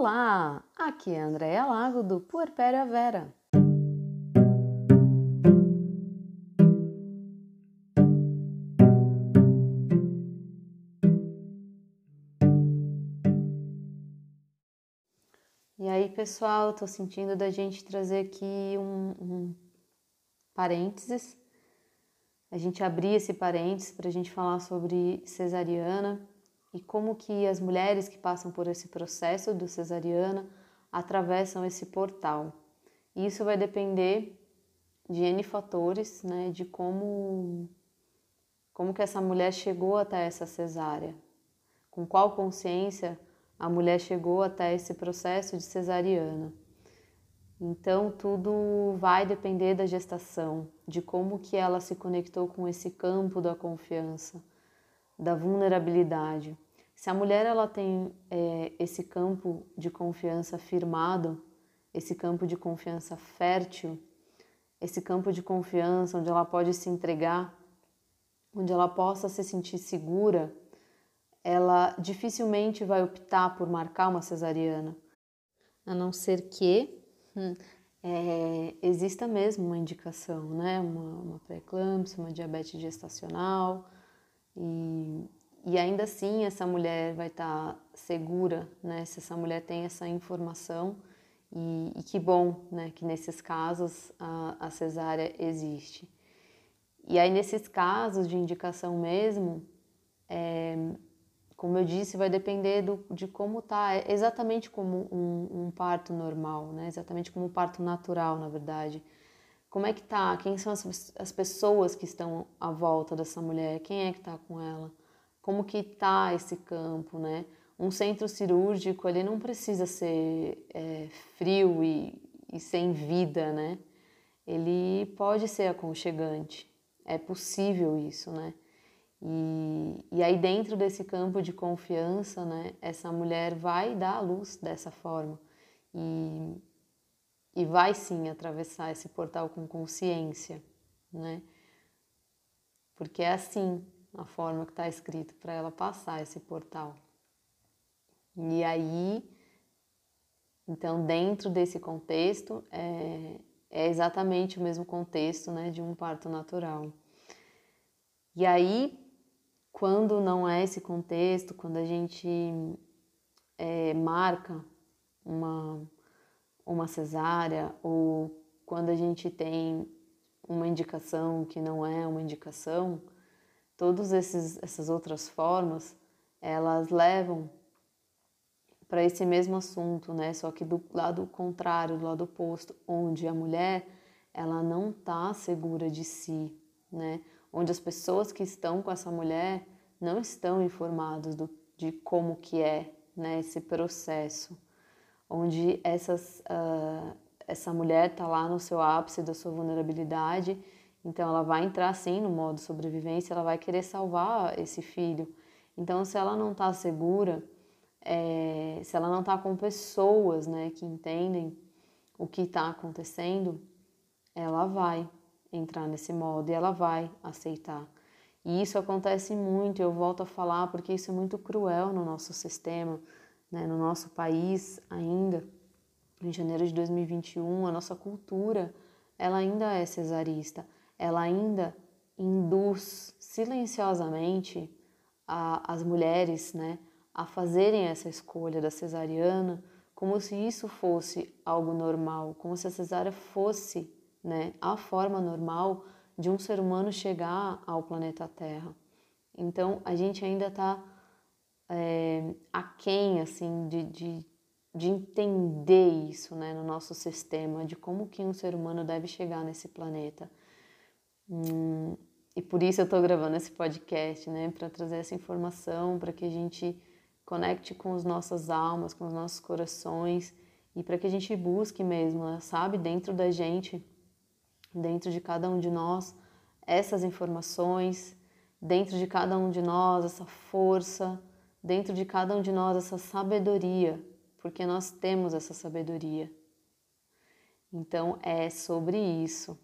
Olá, aqui é a Andréia Lago do Puerpéria Vera. E aí, pessoal, tô sentindo da gente trazer aqui um, um parênteses, a gente abrir esse parênteses para a gente falar sobre cesariana e como que as mulheres que passam por esse processo do cesariana atravessam esse portal. Isso vai depender de N fatores, né, de como como que essa mulher chegou até essa cesárea, com qual consciência a mulher chegou até esse processo de cesariana. Então tudo vai depender da gestação, de como que ela se conectou com esse campo da confiança, da vulnerabilidade. Se a mulher ela tem é, esse campo de confiança firmado, esse campo de confiança fértil, esse campo de confiança onde ela pode se entregar, onde ela possa se sentir segura, ela dificilmente vai optar por marcar uma cesariana, a não ser que hum, é, exista mesmo uma indicação, né? Uma, uma pré-eclâmpsia, uma diabetes gestacional e, e ainda assim essa mulher vai estar tá segura, né? Se essa mulher tem essa informação e, e que bom, né? Que nesses casos a, a cesárea existe. E aí nesses casos de indicação mesmo, é, como eu disse, vai depender do, de como tá, é exatamente como um, um, parto normal, né? Exatamente como um parto natural, na verdade. Como é que tá? Quem são as, as pessoas que estão à volta dessa mulher? Quem é que tá com ela? Como que tá esse campo, né? Um centro cirúrgico, ele não precisa ser é, frio e, e sem vida, né? Ele pode ser aconchegante. É possível isso, né? E, e aí, dentro desse campo de confiança, né, essa mulher vai dar a luz dessa forma e, e vai sim atravessar esse portal com consciência, né? Porque é assim a forma que está escrito para ela passar esse portal. E aí, então, dentro desse contexto, é, é exatamente o mesmo contexto né, de um parto natural. E aí, quando não é esse contexto, quando a gente é, marca uma, uma cesárea ou quando a gente tem uma indicação que não é uma indicação, todas essas outras formas, elas levam para esse mesmo assunto, né? Só que do lado contrário, do lado oposto, onde a mulher ela não está segura de si, né? onde as pessoas que estão com essa mulher não estão informados do, de como que é né, esse processo, onde essas, uh, essa mulher está lá no seu ápice da sua vulnerabilidade, então ela vai entrar sim no modo sobrevivência, ela vai querer salvar esse filho. Então, se ela não está segura, é, se ela não está com pessoas né, que entendem o que está acontecendo, ela vai entrar nesse modo e ela vai aceitar. E isso acontece muito, eu volto a falar porque isso é muito cruel no nosso sistema, né, no nosso país ainda. Em janeiro de 2021, a nossa cultura, ela ainda é cesarista, ela ainda induz silenciosamente a, as mulheres, né, a fazerem essa escolha da cesariana, como se isso fosse algo normal, como se a cesárea fosse né, a forma normal de um ser humano chegar ao planeta Terra. Então a gente ainda está é, aquém assim, de, de, de entender isso né, no nosso sistema, de como que um ser humano deve chegar nesse planeta. Hum, e por isso eu estou gravando esse podcast, né, para trazer essa informação, para que a gente conecte com as nossas almas, com os nossos corações e para que a gente busque mesmo, sabe, dentro da gente dentro de cada um de nós essas informações, dentro de cada um de nós essa força, dentro de cada um de nós essa sabedoria, porque nós temos essa sabedoria. Então é sobre isso.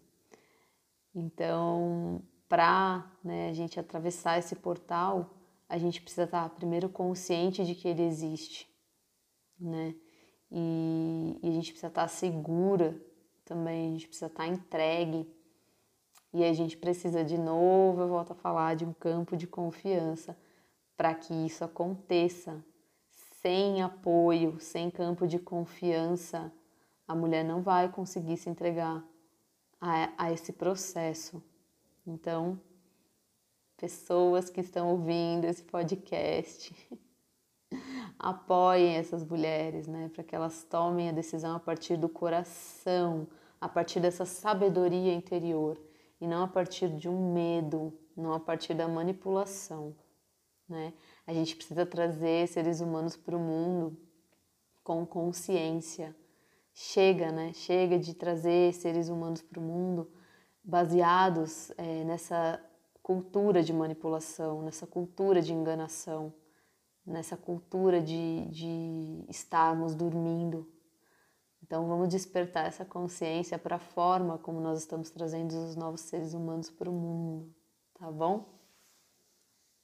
Então, para né, a gente atravessar esse portal, a gente precisa estar primeiro consciente de que ele existe, né? e, e a gente precisa estar segura também, a gente precisa estar entregue. E a gente precisa de novo, eu volto a falar, de um campo de confiança para que isso aconteça. Sem apoio, sem campo de confiança, a mulher não vai conseguir se entregar a, a esse processo. Então, pessoas que estão ouvindo esse podcast, apoiem essas mulheres, né, para que elas tomem a decisão a partir do coração, a partir dessa sabedoria interior e não a partir de um medo, não a partir da manipulação, né? A gente precisa trazer seres humanos para o mundo com consciência. Chega, né? Chega de trazer seres humanos para o mundo baseados é, nessa cultura de manipulação, nessa cultura de enganação, nessa cultura de, de estarmos dormindo. Então vamos despertar essa consciência para a forma como nós estamos trazendo os novos seres humanos para o mundo, tá bom?